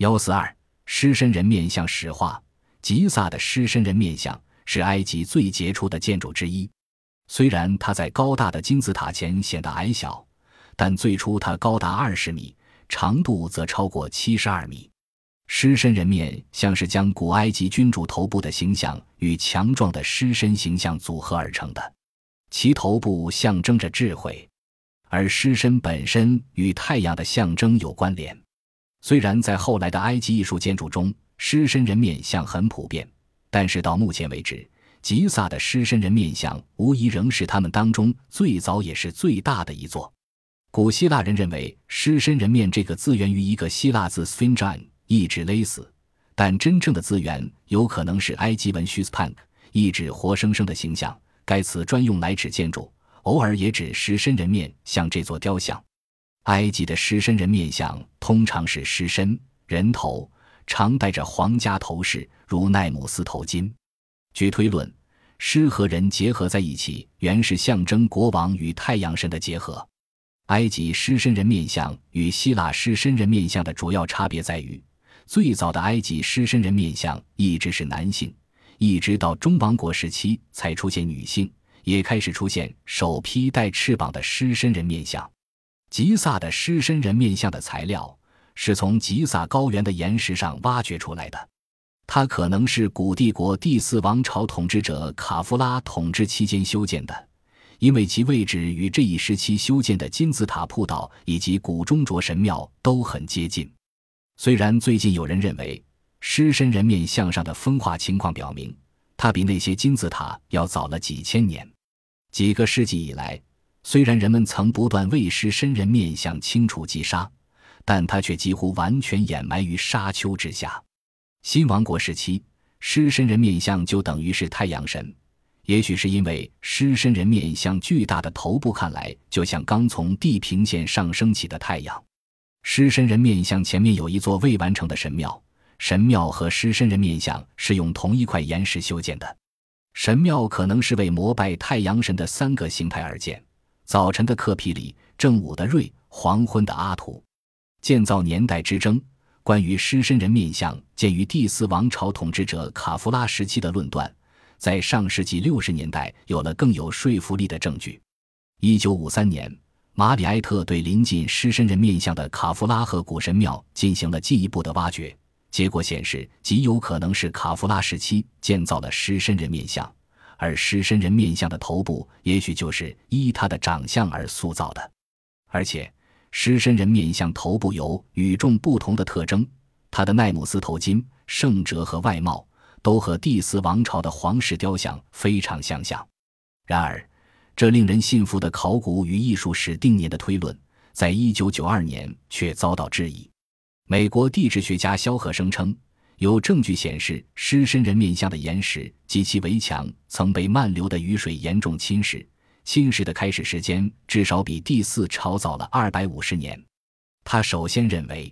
幺四二狮身人面像石画，吉萨的狮身人面像是埃及最杰出的建筑之一。虽然它在高大的金字塔前显得矮小，但最初它高达二十米，长度则超过七十二米。狮身人面像是将古埃及君主头部的形象与强壮的狮身形象组合而成的，其头部象征着智慧，而狮身本身与太阳的象征有关联。虽然在后来的埃及艺术建筑中，狮身人面像很普遍，但是到目前为止。吉萨的狮身人面像无疑仍是他们当中最早也是最大的一座。古希腊人认为“狮身人面”这个字源于一个希腊字 s p h i n g e 意指勒死，但真正的字源有可能是埃及文 “shuspank”，意指活生生的形象。该词专用来指建筑，偶尔也指狮身人面像这座雕像。埃及的狮身人面像通常是狮身人头，常戴着皇家头饰，如奈姆斯头巾。据推论，狮和人结合在一起，原是象征国王与太阳神的结合。埃及狮身人面像与希腊狮身人面像的主要差别在于，最早的埃及狮身人面像一直是男性，一直到中王国时期才出现女性，也开始出现首批带翅膀的狮身人面像。吉萨的狮身人面像的材料是从吉萨高原的岩石上挖掘出来的。它可能是古帝国第四王朝统治者卡夫拉统治期间修建的，因为其位置与这一时期修建的金字塔铺道以及古中卓神庙都很接近。虽然最近有人认为狮身人面像上的风化情况表明，它比那些金字塔要早了几千年。几个世纪以来，虽然人们曾不断为狮身人面像清除击杀，但它却几乎完全掩埋于沙丘之下。新王国时期，狮身人面像就等于是太阳神。也许是因为狮身人面像巨大的头部看来就像刚从地平线上升起的太阳。狮身人面像前面有一座未完成的神庙，神庙和狮身人面像是用同一块岩石修建的。神庙可能是为膜拜太阳神的三个形态而建：早晨的克皮里，正午的瑞，黄昏的阿图。建造年代之争。关于狮身人面像鉴于第四王朝统治者卡夫拉时期的论断，在上世纪六十年代有了更有说服力的证据。一九五三年，马里埃特对临近狮身人面像的卡夫拉和古神庙进行了进一步的挖掘，结果显示极有可能是卡夫拉时期建造了狮身人面像，而狮身人面像的头部也许就是依他的长相而塑造的，而且。狮身人面像头部有与众不同的特征，他的奈姆斯头巾、圣哲和外貌都和第四王朝的皇室雕像非常相像。然而，这令人信服的考古与艺术史定年的推论，在一九九二年却遭到质疑。美国地质学家肖赫声称，有证据显示狮身人面像的岩石及其围墙曾被漫流的雨水严重侵蚀。侵蚀的开始时间至少比第四朝早了二百五十年。他首先认为，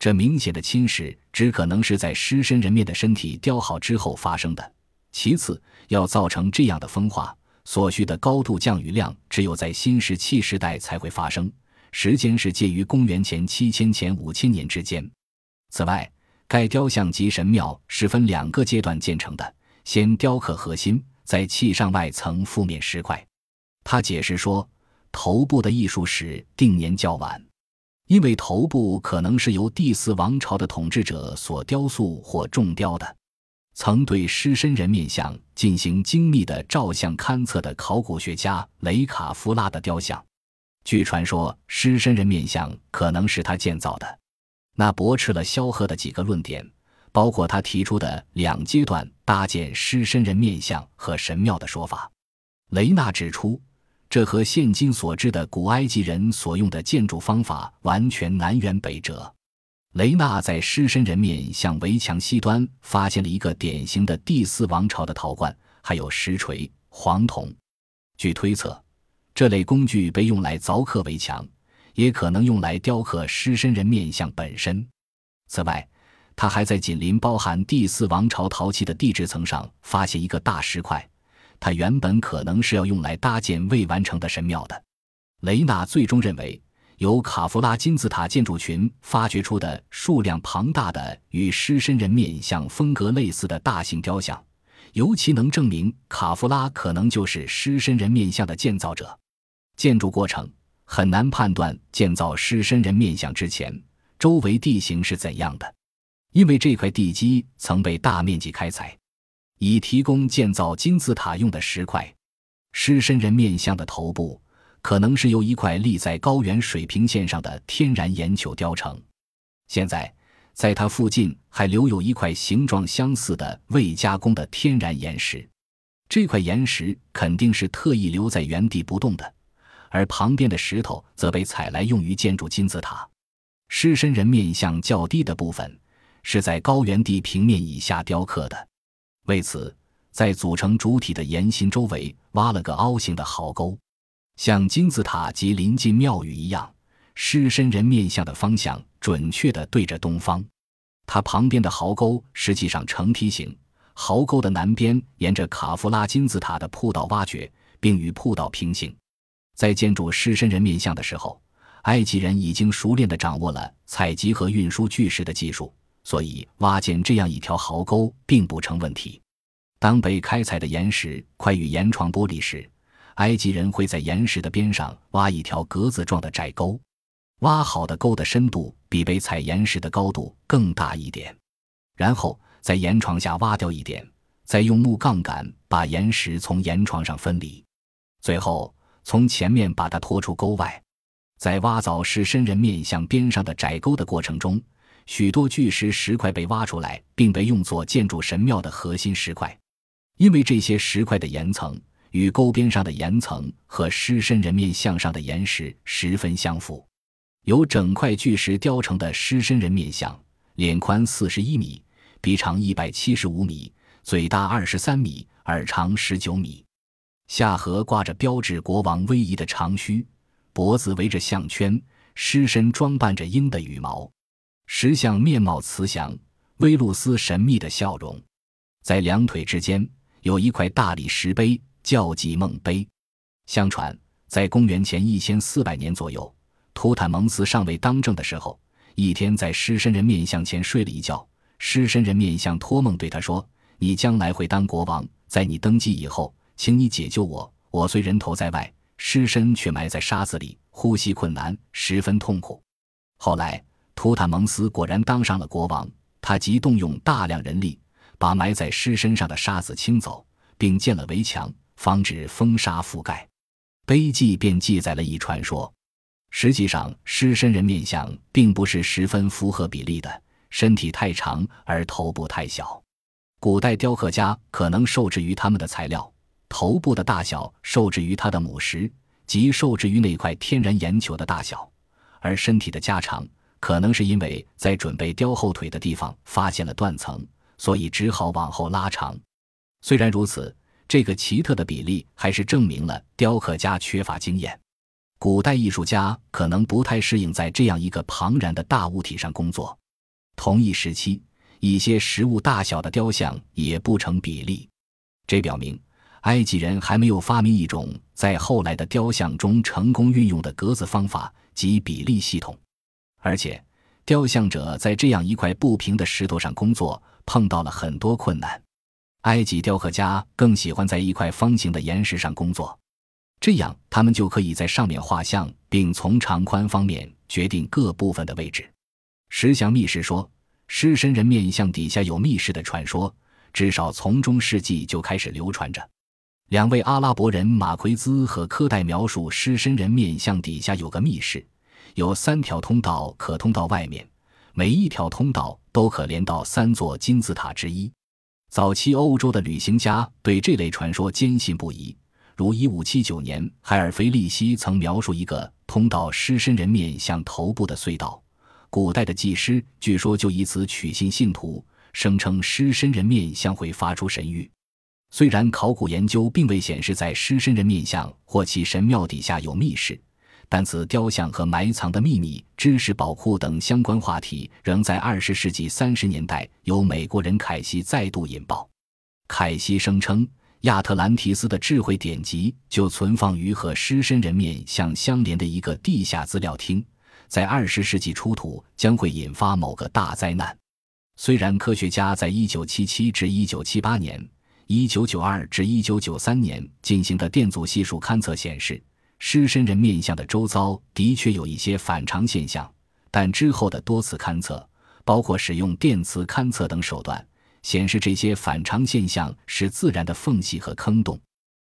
这明显的侵蚀只可能是在狮身人面的身体雕好之后发生的。其次，要造成这样的风化，所需的高度降雨量只有在新石器时代才会发生，时间是介于公元前七千前五千年之间。此外，该雕像及神庙是分两个阶段建成的：先雕刻核心，再砌上外层覆面石块。他解释说，头部的艺术史定年较晚，因为头部可能是由第四王朝的统治者所雕塑或重雕的。曾对狮身人面像进行精密的照相勘测的考古学家雷卡夫拉的雕像，据传说狮身人面像可能是他建造的。那驳斥了萧何的几个论点，包括他提出的两阶段搭建狮身人面像和神庙的说法。雷纳指出。这和现今所知的古埃及人所用的建筑方法完全南辕北辙。雷纳在狮身人面像围墙西端发现了一个典型的第四王朝的陶罐，还有石锤、黄铜。据推测，这类工具被用来凿刻围墙，也可能用来雕刻狮身人面像本身。此外，他还在紧邻包含第四王朝陶器的地质层上发现一个大石块。它原本可能是要用来搭建未完成的神庙的。雷纳最终认为，由卡夫拉金字塔建筑群发掘出的数量庞大的与狮身人面像风格类似的大型雕像，尤其能证明卡夫拉可能就是狮身人面像的建造者。建筑过程很难判断建造狮身人面像之前周围地形是怎样的，因为这块地基曾被大面积开采，以提供建造金字塔用的石块。狮身人面像的头部。可能是由一块立在高原水平线上的天然岩球雕成。现在，在它附近还留有一块形状相似的未加工的天然岩石。这块岩石肯定是特意留在原地不动的，而旁边的石头则被采来用于建筑金字塔。狮身人面像较低的部分是在高原地平面以下雕刻的，为此，在组成主体的岩心周围挖了个凹形的壕沟。像金字塔及临近庙宇一样，狮身人面像的方向准确地对着东方。它旁边的壕沟实际上呈梯形，壕沟的南边沿着卡夫拉金字塔的铺道挖掘，并与铺道平行。在建筑狮身人面像的时候，埃及人已经熟练地掌握了采集和运输巨石的技术，所以挖建这样一条壕沟并不成问题。当被开采的岩石快与岩床剥离时，埃及人会在岩石的边上挖一条格子状的窄沟，挖好的沟的深度比被采岩石的高度更大一点，然后在岩床下挖掉一点，再用木杠杆把岩石从岩床上分离，最后从前面把它拖出沟外。在挖凿狮身人面像边上的窄沟的过程中，许多巨石石块被挖出来，并被用作建筑神庙的核心石块，因为这些石块的岩层。与沟边上的岩层和狮身人面像上的岩石十分相符。由整块巨石雕成的狮身人面像，脸宽四十一米，鼻长一百七十五米，嘴大二十三米，耳长十九米，下颌挂着标志国王威仪的长须，脖子围着项圈，狮身装扮着鹰的羽毛。石像面貌慈祥，威露斯神秘的笑容，在两腿之间有一块大理石碑。叫祭梦碑，相传在公元前一千四百年左右，图坦蒙斯尚未当政的时候，一天在狮身人面像前睡了一觉。狮身人面像托梦对他说：“你将来会当国王，在你登基以后，请你解救我。我虽人头在外，尸身却埋在沙子里，呼吸困难，十分痛苦。”后来，图坦蒙斯果然当上了国王，他即动用大量人力，把埋在尸身上的沙子清走，并建了围墙。防止风沙覆盖，碑记便记载了一传说。实际上，狮身人面像并不是十分符合比例的，身体太长而头部太小。古代雕刻家可能受制于他们的材料，头部的大小受制于它的母石，即受制于那块天然岩球的大小；而身体的加长，可能是因为在准备雕后腿的地方发现了断层，所以只好往后拉长。虽然如此。这个奇特的比例还是证明了雕刻家缺乏经验，古代艺术家可能不太适应在这样一个庞然的大物体上工作。同一时期，一些实物大小的雕像也不成比例，这表明埃及人还没有发明一种在后来的雕像中成功运用的格子方法及比例系统。而且，雕像者在这样一块不平的石头上工作，碰到了很多困难。埃及雕刻家更喜欢在一块方形的岩石上工作，这样他们就可以在上面画像，并从长宽方面决定各部分的位置。石像密室说，狮身人面像底下有密室的传说，至少从中世纪就开始流传着。两位阿拉伯人马奎兹和科代描述狮身人面像底下有个密室，有三条通道可通到外面，每一条通道都可连到三座金字塔之一。早期欧洲的旅行家对这类传说坚信不疑，如1579年，海尔菲利希曾描述一个通到狮身人面像头部的隧道。古代的祭师据说就以此取信信徒，声称狮身人面像会发出神谕。虽然考古研究并未显示在狮身人面像或其神庙底下有密室。但此雕像和埋藏的秘密、知识宝库等相关话题，仍在二十世纪三十年代由美国人凯西再度引爆。凯西声称，亚特兰提斯的智慧典籍就存放于和狮身人面像相连的一个地下资料厅，在二十世纪出土将会引发某个大灾难。虽然科学家在1977至1978年、1992至1993年进行的电阻系数勘测显示，狮身人面像的周遭的确有一些反常现象，但之后的多次勘测，包括使用电磁勘测等手段，显示这些反常现象是自然的缝隙和坑洞。